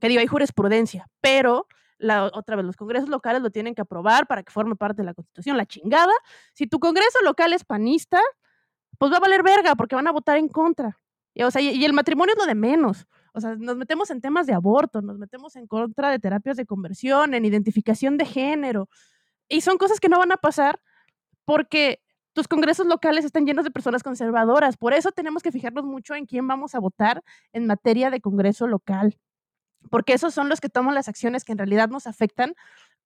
que digo, hay jurisprudencia, pero la, otra vez, los congresos locales lo tienen que aprobar para que forme parte de la constitución, la chingada. Si tu congreso local es panista, pues va a valer verga porque van a votar en contra. Y, o sea, y, y el matrimonio es lo de menos. O sea, nos metemos en temas de aborto, nos metemos en contra de terapias de conversión, en identificación de género. Y son cosas que no van a pasar porque tus congresos locales están llenos de personas conservadoras. Por eso tenemos que fijarnos mucho en quién vamos a votar en materia de congreso local, porque esos son los que toman las acciones que en realidad nos afectan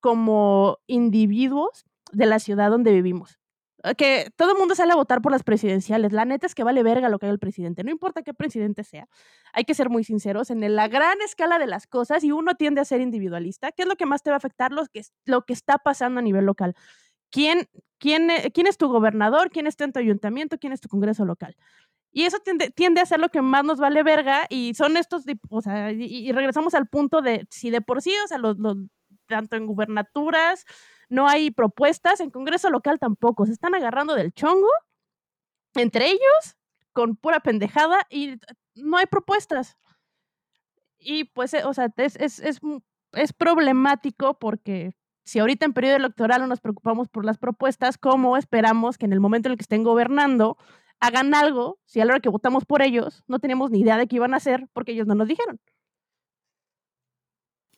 como individuos de la ciudad donde vivimos. Ah, que todo el mundo sale a votar por las presidenciales. La neta es que vale verga lo que haga el presidente. No importa qué presidente sea. Hay que ser muy sinceros en la gran escala de las cosas y uno tiende a ser individualista. ¿Qué es lo que más te va a afectar? Lo que, lo que está pasando a nivel local. ¿Quién, quién, e, quién es tu gobernador? ¿Quién está en tu ayuntamiento? ¿Quién es tu congreso local? Y eso tiende, tiende, a ser lo que más nos vale verga y son estos, o sea, y, y regresamos al punto de si de por sí, o sea, los, los, tanto en gubernaturas, no hay propuestas, en Congreso local tampoco, se están agarrando del chongo entre ellos con pura pendejada y no hay propuestas. Y pues, o sea, es, es, es, es problemático porque si ahorita en periodo electoral no nos preocupamos por las propuestas, ¿cómo esperamos que en el momento en el que estén gobernando hagan algo si a la hora que votamos por ellos no teníamos ni idea de qué iban a hacer porque ellos no nos dijeron?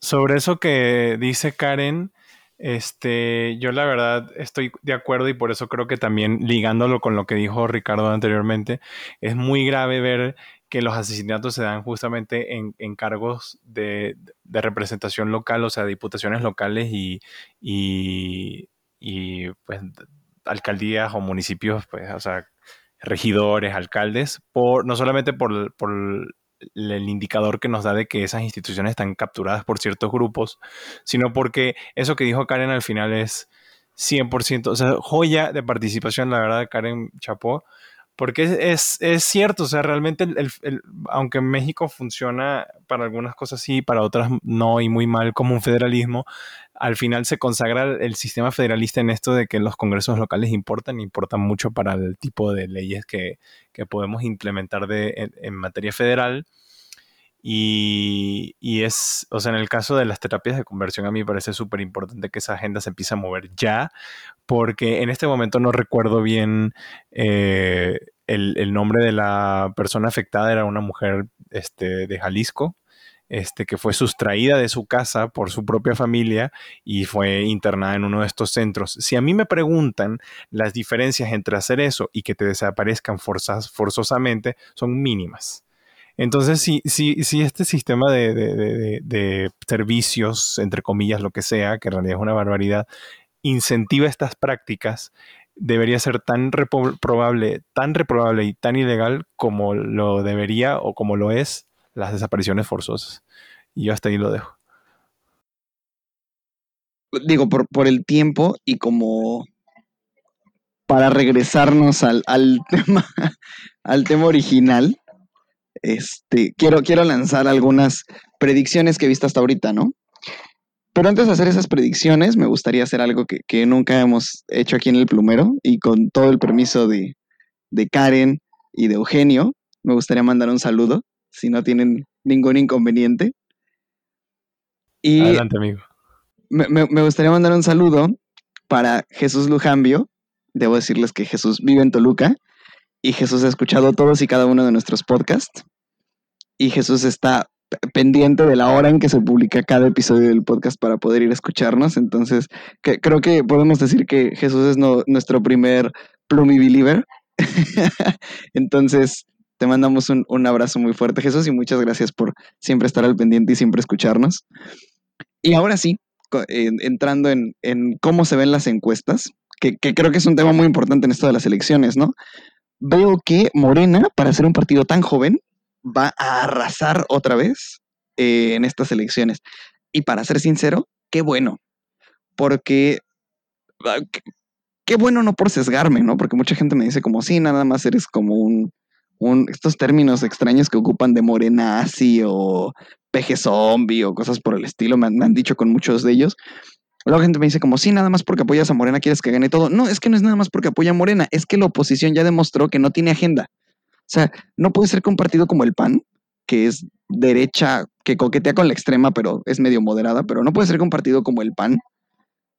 Sobre eso que dice Karen, este, yo la verdad estoy de acuerdo y por eso creo que también ligándolo con lo que dijo Ricardo anteriormente, es muy grave ver que los asesinatos se dan justamente en, cargos de, de, representación local, o sea, diputaciones locales y, y, y, pues alcaldías o municipios, pues, o sea, regidores, alcaldes, por, no solamente por, por el indicador que nos da de que esas instituciones están capturadas por ciertos grupos, sino porque eso que dijo Karen al final es, 100%, o sea, joya de participación, la verdad, Karen Chapó, porque es, es, cierto, o sea, realmente, el, aunque México funciona para algunas cosas sí, para otras no, y muy mal como un federalismo, al final se consagra el sistema federalista en esto de que los congresos locales importan, importan mucho para el tipo de leyes que, podemos implementar de, en materia federal. Y, es, o sea, en el caso de las terapias de conversión, a mí me parece súper importante que esa agenda se empiece a mover ya, porque en este momento no recuerdo bien eh, el, nombre de la persona afectada, era una mujer este, de Jalisco. Este, que fue sustraída de su casa por su propia familia y fue internada en uno de estos centros. Si a mí me preguntan, las diferencias entre hacer eso y que te desaparezcan forzosamente son mínimas. Entonces, si, si, si este sistema de, servicios, entre comillas, lo que sea, que en realidad es una barbaridad, incentiva estas prácticas, debería ser tan reprobable, tan reprobable y tan ilegal como lo debería o como lo es las desapariciones forzosas. Y yo hasta ahí lo dejo. Digo, por, por el tiempo y como para regresarnos al, al tema, al tema original, este, quiero, quiero lanzar algunas predicciones que he visto hasta ahorita, ¿no? Pero antes de hacer esas predicciones, me gustaría hacer algo que, nunca hemos hecho aquí en el plumero y con todo el permiso de, Karen y de Eugenio, me gustaría mandar un saludo, si no tienen ningún inconveniente. Y Adelante, amigo. Me, me, gustaría mandar un saludo para Jesús Lujambio. Debo decirles que Jesús vive en Toluca y Jesús ha escuchado todos y cada uno de nuestros podcasts y Jesús está pendiente de la hora en que se publica cada episodio del podcast para poder ir a escucharnos. Entonces, creo que podemos decir que Jesús es nuestro primer Plumi Believer. Entonces, te mandamos un, abrazo muy fuerte, Jesús, y muchas gracias por siempre estar al pendiente y siempre escucharnos. Y ahora sí, entrando en, cómo se ven las encuestas, que, que creo que es un tema muy importante en esto de las elecciones, ¿no? Veo que Morena, para ser un partido tan joven, va a arrasar otra vez eh, en estas elecciones. Y para ser sincero, qué bueno, porque ah, qué, bueno no por sesgarme, ¿no? Porque mucha gente me dice como, sí, nada más eres como un, estos términos extraños que ocupan de morenazi o peje zombie o cosas por el estilo, me han, dicho con muchos de ellos. Luego gente me dice como, sí, nada más porque apoyas a Morena quieres que gane todo. No, es que no es nada más porque apoya a Morena, es que la oposición ya demostró que no tiene agenda. O sea, no puede ser compartido como el PAN, que es derecha, que coquetea con la extrema, pero es medio moderada, pero no puede ser compartido como el PAN,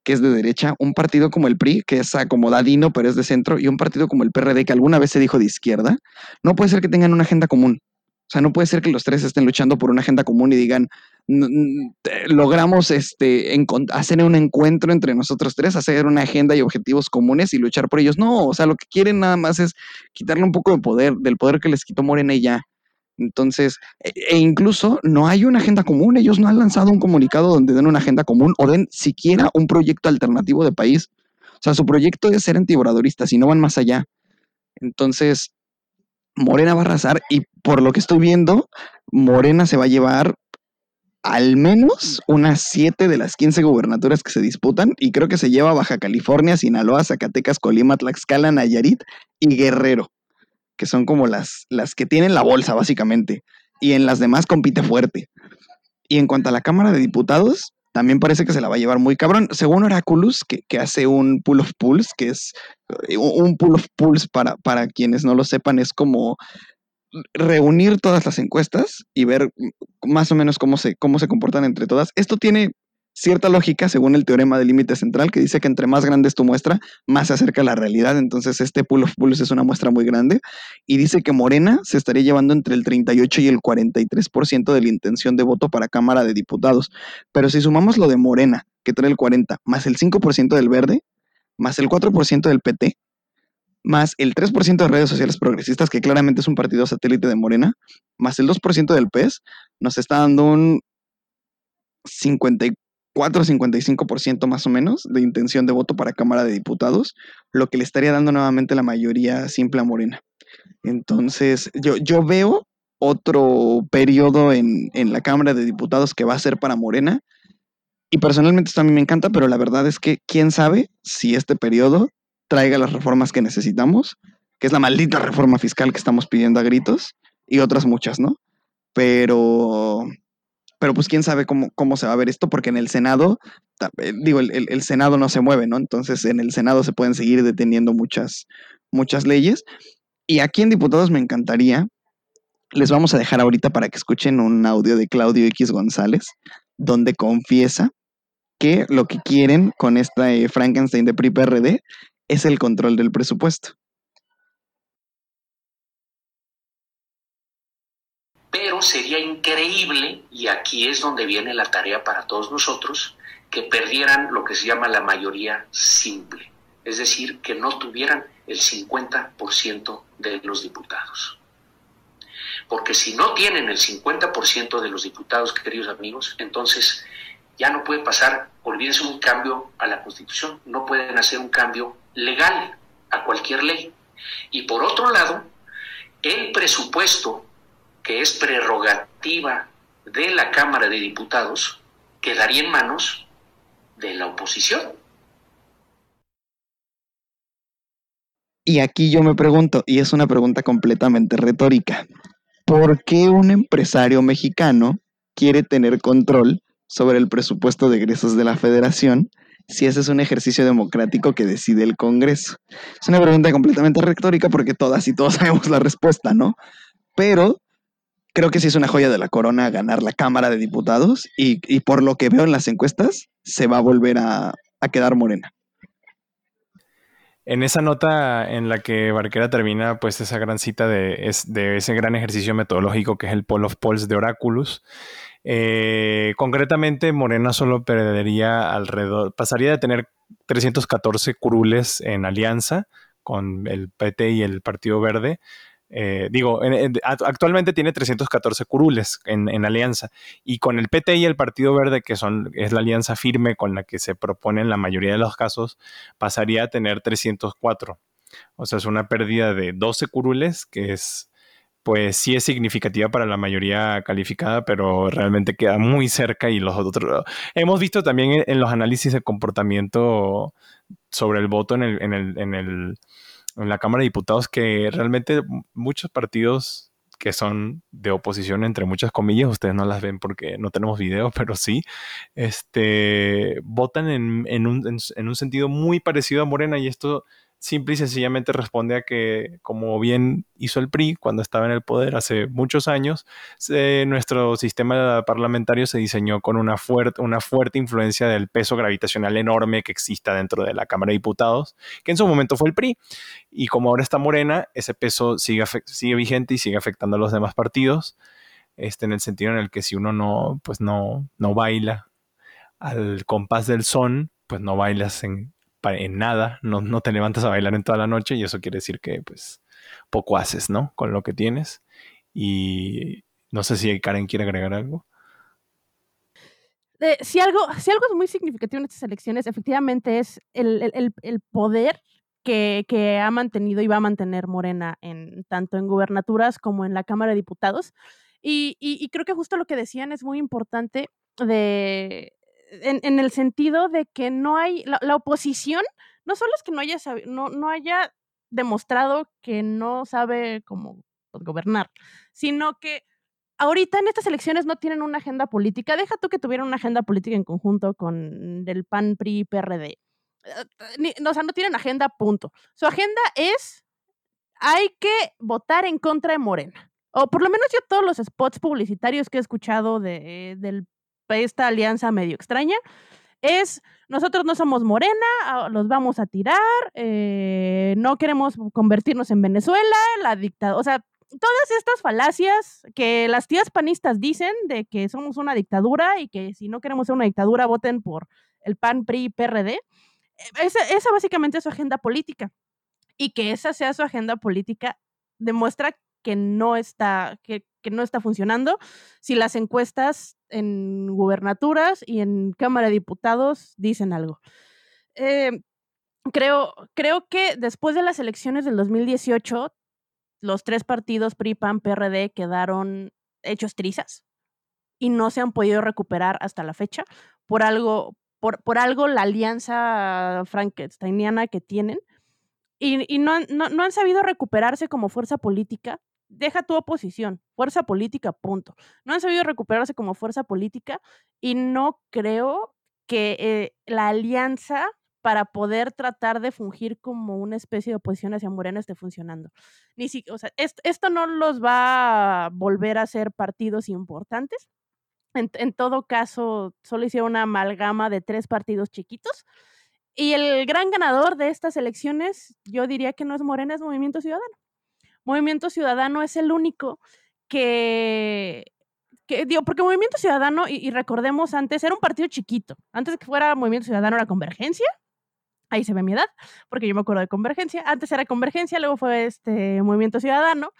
que es de derecha, un partido como el PRI, que es acomodadino, pero es de centro, y un partido como el PRD, que alguna vez se dijo de izquierda, no puede ser que tengan una agenda común. O sea, no puede ser que los tres estén luchando por una agenda común y digan, logramos este, hacer un encuentro entre nosotros tres, hacer una agenda y objetivos comunes y luchar por ellos. No, o sea, lo que quieren nada más es quitarle un poco de poder, del poder que les quitó Morena y ya. Entonces, e, e incluso no hay una agenda común, ellos no han lanzado un comunicado donde den una agenda común o den siquiera un proyecto alternativo de país. O sea, su proyecto es ser antiboradoristas y no van más allá. Entonces, Morena va a arrasar y por lo que estoy viendo, Morena se va a llevar al menos unas 7 de las 15 gubernaturas que se disputan y creo que se lleva Baja California, Sinaloa, Zacatecas, Colima, Tlaxcala, Nayarit y Guerrero, que son como las, las que tienen la bolsa básicamente y en las demás compite fuerte. Y en cuanto a la Cámara de Diputados, también parece que se la va a llevar muy cabrón. Según Oraculus, que, hace un pool of pools, que es eh, un pool of pools para, para quienes no lo sepan, es como reunir todas las encuestas y ver más o menos cómo se, cómo se comportan entre todas. Esto tiene cierta lógica según el teorema del límite central que dice que entre más grande es tu muestra, más se acerca a la realidad. Entonces este pool of pools es una muestra muy grande y dice que Morena se estaría llevando entre el 38 y el 43% de la intención de voto para Cámara de Diputados. Pero si sumamos lo de Morena, que trae el 40, más el 5% del verde, más el 4% del PT, más el 3% de redes sociales progresistas, que claramente es un partido satélite de Morena, más el 2% del PES, nos está dando un 54 55% más o menos de intención de voto para Cámara de Diputados, lo que le estaría dando nuevamente la mayoría simple a Morena. Entonces, yo, yo veo otro periodo en, en la Cámara de Diputados que va a ser para Morena, Y personalmente esto a mí me encanta, pero la verdad es que quién sabe si este periodo traiga las reformas que necesitamos, que es la maldita reforma fiscal que estamos pidiendo a gritos y otras muchas, ¿no? Pero, pero pues quién sabe cómo, cómo se va a ver esto, porque en el Senado, eh, digo, el, el, Senado no se mueve, ¿no? Entonces en el Senado se pueden seguir deteniendo muchas, muchas leyes. Y aquí en diputados me encantaría, les vamos a dejar ahorita para que escuchen un audio de Claudio X González, donde confiesa que lo que quieren con esta eh, Frankenstein de PRI-PRD es el control del presupuesto. Sería increíble, y aquí es donde viene la tarea para todos nosotros, que perdieran lo que se llama la mayoría simple, es decir, que no tuvieran el 50% de los diputados. Porque si no tienen el 50% de los diputados, queridos amigos, entonces ya no puede pasar, olvídense un cambio a la Constitución, no pueden hacer un cambio legal a cualquier ley. Y por otro lado, el presupuesto, que es prerrogativa de la Cámara de Diputados, quedaría en manos de la oposición. Y aquí yo me pregunto, y es una pregunta completamente retórica, ¿por qué un empresario mexicano quiere tener control sobre el presupuesto de egresos de la federación si ese es un ejercicio democrático que decide el Congreso? Es una pregunta completamente retórica porque todas y todos sabemos la respuesta, ¿no? Pero creo que sí es una joya de la corona ganar la Cámara de Diputados y, por lo que veo en las encuestas se va a volver a, quedar morena. En esa nota en la que Barquera termina, pues esa gran cita de, de ese gran ejercicio metodológico que es el Poll of Polls de Oráculos, eh, concretamente, Morena solo perdería alrededor, pasaría de tener 314 curules en alianza con el PT y el Partido Verde. Eh, digo, actualmente tiene 314 curules en, alianza y con el PT y el Partido Verde, que son, es la alianza firme con la que se propone en la mayoría de los casos, pasaría a tener 304. O sea, es una pérdida de 12 curules, que es pues sí es significativa para la mayoría calificada, pero realmente queda muy cerca y los otros... Hemos visto también en, los análisis de comportamiento sobre el voto en, el, en, el, en, el, en la Cámara de Diputados que realmente muchos partidos que son de oposición entre muchas comillas, ustedes no las ven porque no tenemos video, pero sí, este, votan en, en, un, en un sentido muy parecido a Morena y esto simple y sencillamente responde a que, como bien hizo el PRI cuando estaba en el poder hace muchos años, nuestro sistema parlamentario se diseñó con una, fuerte una fuerte influencia del peso gravitacional enorme que exista dentro de la Cámara de Diputados, que en su momento fue el PRI. Y como ahora está Morena, ese peso sigue, sigue vigente y sigue afectando a los demás partidos, este, en el sentido en el que si uno no, pues no, no baila al compás del son, pues no bailas en, en nada, no, no, te levantas a bailar en toda la noche y eso quiere decir que pues poco haces, ¿no? Con lo que tienes. Y no sé si Karen quiere agregar algo. Eh, si, algo, si algo es muy significativo en estas elecciones, efectivamente es el, poder que, ha mantenido y va a mantener Morena en tanto en gubernaturas como en la Cámara de Diputados. Y, y creo que justo lo que decían es muy importante de en, el sentido de que no hay, la, oposición, no solo es que no haya, no, no haya demostrado que no sabe cómo pues, gobernar, sino que ahorita en estas elecciones no tienen una agenda política. Deja tú que tuvieran una agenda política en conjunto con el PAN, PRI, PRD. Eh, o sea, no tienen agenda, punto. Su agenda es, hay que votar en contra de Morena. O por lo menos yo todos los spots publicitarios que he escuchado de, del esta alianza medio extraña, es nosotros no somos morena, ah, los vamos a tirar, eh, no queremos convertirnos en Venezuela, la dictadura, o sea, todas estas falacias que las tías panistas dicen de que somos una dictadura y que si no queremos ser una dictadura voten por el PAN, PRI, PRD, eh, esa, esa básicamente es su agenda política. Y que esa sea su agenda política demuestra que no está, que, no está funcionando. Si las encuestas en gubernaturas y en Cámara de Diputados dicen algo. Eh, creo, creo que después de las elecciones del 2018, los tres partidos PRI, PAN, PRD quedaron hechos trizas y no se han podido recuperar hasta la fecha por algo, por, por algo la alianza frankensteiniana que tienen y, no, no han sabido recuperarse como fuerza política. Deja tu oposición, fuerza política, punto. No han sabido recuperarse como fuerza política y no creo que eh, la alianza para poder tratar de fungir como una especie de oposición hacia Morena esté funcionando. Ni si, o sea, esto, no los va a volver a ser partidos importantes. En, todo caso, solo hicieron una amalgama de tres partidos chiquitos. Y el gran ganador de estas elecciones, yo diría que no es Morena, es Movimiento Ciudadano. Movimiento Ciudadano es el único que, digo, porque Movimiento Ciudadano, y, recordemos antes, era un partido chiquito. Antes que fuera Movimiento Ciudadano era Convergencia. Ahí se ve mi edad, porque yo me acuerdo de Convergencia. Antes era Convergencia, luego fue este Movimiento Ciudadano.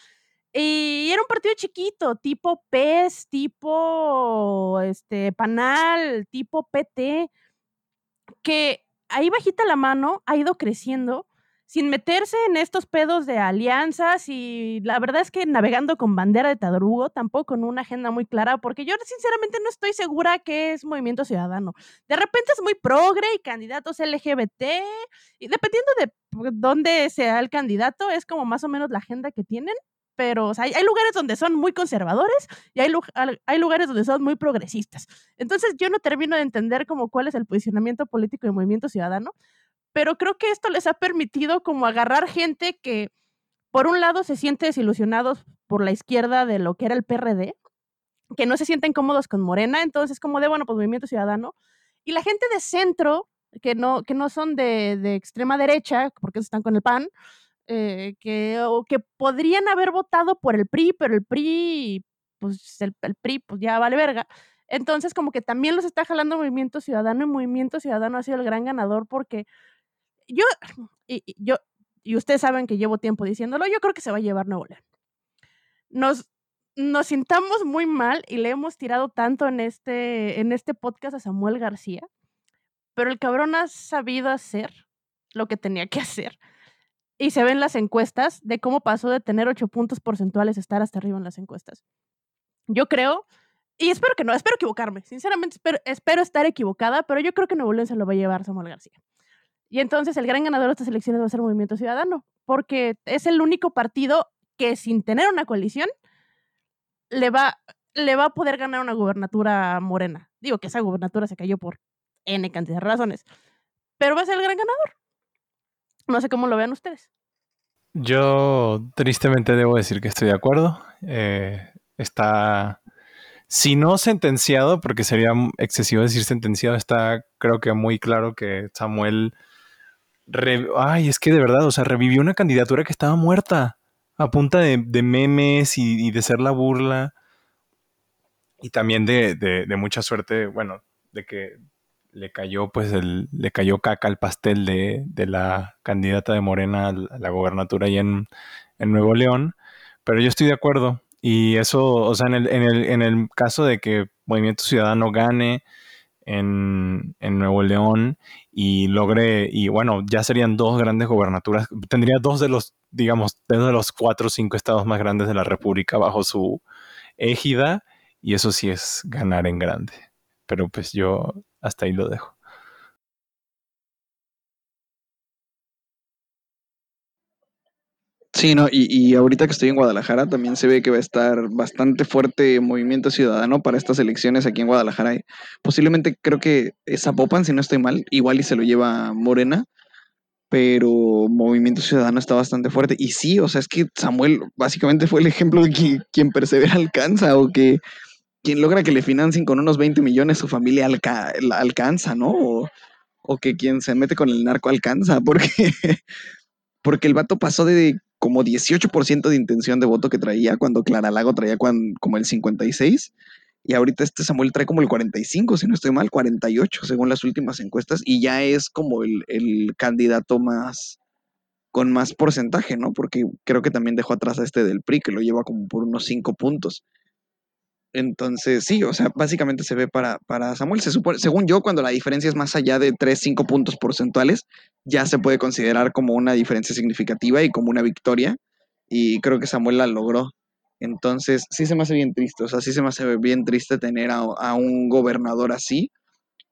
Y era un partido chiquito, tipo PES, tipo este, PANAL, tipo PT, que ahí bajita la mano ha ido creciendo sin meterse en estos pedos de alianzas y la verdad es que navegando con bandera de Tadrugo, tampoco con una agenda muy clara, porque yo sinceramente no estoy segura que es movimiento ciudadano. De repente es muy progre y candidatos LGBT, y dependiendo de dónde sea el candidato, es como más o menos la agenda que tienen, pero hay, lugares donde son muy conservadores y hay, hay, lugares donde son muy progresistas. Entonces yo no termino de entender como cuál es el posicionamiento político del movimiento ciudadano, pero creo que esto les ha permitido como agarrar gente que por un lado se siente desilusionados por la izquierda de lo que era el PRD, que no se sienten cómodos con Morena, entonces como de, bueno, pues movimiento ciudadano, y la gente de centro, que no, que no son de, de extrema derecha, porque están con el PAN, eh, que, o que podrían haber votado por el PRI, pero el PRI, pues el, el, PRI, pues ya vale verga. Entonces, como que también los está jalando Movimiento Ciudadano y Movimiento Ciudadano ha sido el gran ganador porque yo, y, yo, y ustedes saben que llevo tiempo diciéndolo, yo creo que se va a llevar Nuevo León. Nos, nos sintamos muy mal y le hemos tirado tanto en este, en este podcast a Samuel García, pero el cabrón ha sabido hacer lo que tenía que hacer. Y se ven las encuestas de cómo pasó de tener ocho puntos porcentuales a estar hasta arriba en las encuestas. Yo creo, y espero que no, espero equivocarme, sinceramente espero, espero estar equivocada, pero yo creo que Nuevo León se lo va a llevar Samuel García. Y entonces el gran ganador de estas elecciones va a ser Movimiento Ciudadano, porque es el único partido que sin tener una coalición le va, le va a poder ganar una gubernatura morena. Digo que esa gubernatura se cayó por N cantidad de razones, pero va a ser el gran ganador. No sé cómo lo vean ustedes. Yo tristemente debo decir que estoy de acuerdo. Eh, está, si no sentenciado, porque sería excesivo decir sentenciado, está creo que muy claro que Samuel Ay, es que de verdad, o sea, revivió una candidatura que estaba muerta a punta de, memes y, de ser la burla. Y también de, mucha suerte, bueno, de que le cayó, pues, el, le cayó caca al pastel de, la candidata de Morena a la gobernatura ahí en, Nuevo León. Pero yo estoy de acuerdo. Y eso, o sea, en el caso de que Movimiento Ciudadano gane, en, Nuevo León y logré, y bueno, ya serían dos grandes gobernaturas, tendría dos de los, digamos, de los cuatro o cinco estados más grandes de la República bajo su égida, y eso sí es ganar en grande. Pero pues yo hasta ahí lo dejo. Sí, no, y, y, ahorita que estoy en Guadalajara también se ve que va a estar bastante fuerte movimiento ciudadano para estas elecciones aquí en Guadalajara. Posiblemente creo que es Zapopan, si no estoy mal, igual y se lo lleva Morena, pero movimiento ciudadano está bastante fuerte. Y sí, o sea, es que Samuel básicamente fue el ejemplo de que quien persevera alcanza o que quien logra que le financien con unos 20 millones su familia alca alcanza, ¿no? O, o que quien se mete con el narco alcanza, porque porque el vato pasó de como 18% de intención de voto que traía cuando Clara Lago traía como el 56. Y ahorita este Samuel trae como el 45, si no estoy mal, 48 según las últimas encuestas. Y ya es como el, el candidato más con más porcentaje, ¿no? Porque creo que también dejó atrás a este del PRI, que lo lleva como por unos 5 puntos. Entonces, sí, o sea, básicamente se ve para, para Samuel. Se supone, según yo, cuando la diferencia es más allá de 3, 5 puntos porcentuales, ya se puede considerar como una diferencia significativa y como una victoria. Y creo que Samuel la logró. Entonces, sí se me hace bien triste, o sea, sí se me hace bien triste tener a, a un gobernador así,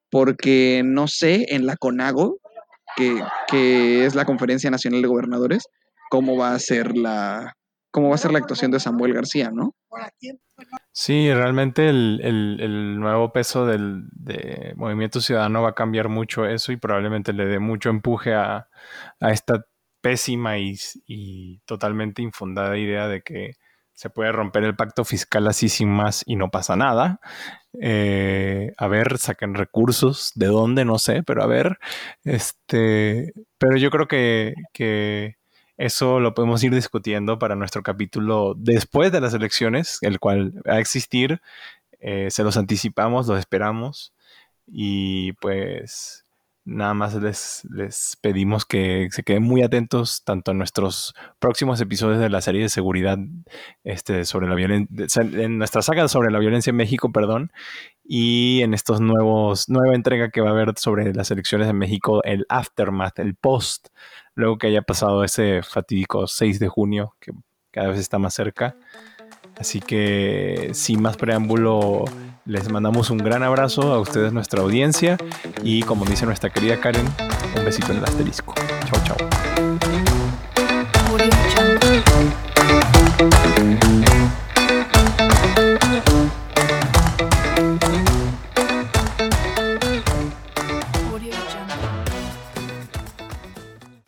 porque no sé en la CONAGO, que, que es la Conferencia Nacional de Gobernadores, cómo va a ser la, cómo va a ser la actuación de Samuel García, ¿no? Sí, realmente el, el- el nuevo peso del de Movimiento Ciudadano va a cambiar mucho eso y probablemente le dé mucho empuje a, a esta pésima y, y totalmente infundada idea de que se puede romper el pacto fiscal así sin más y no pasa nada. Eh, a ver, saquen recursos, de dónde, no sé, pero a ver. Este, pero yo creo que, que eso lo podemos ir discutiendo para nuestro capítulo después de las elecciones, el cual va a existir. Eh, se los anticipamos, los esperamos. Y pues nada más les, les pedimos que se queden muy atentos tanto a nuestros próximos episodios de la serie de seguridad este, sobre la violencia, en nuestra saga sobre la violencia en México, perdón, y en estos nuevos, nueva entrega que va a haber sobre las elecciones en México, el aftermath, el post, luego que haya pasado ese fatídico 6 de junio, que cada vez está más cerca. Así que sin más preámbulo, les mandamos un gran abrazo a ustedes, nuestra audiencia, y como dice nuestra querida Karen, un besito en el asterisco. Chao, chao.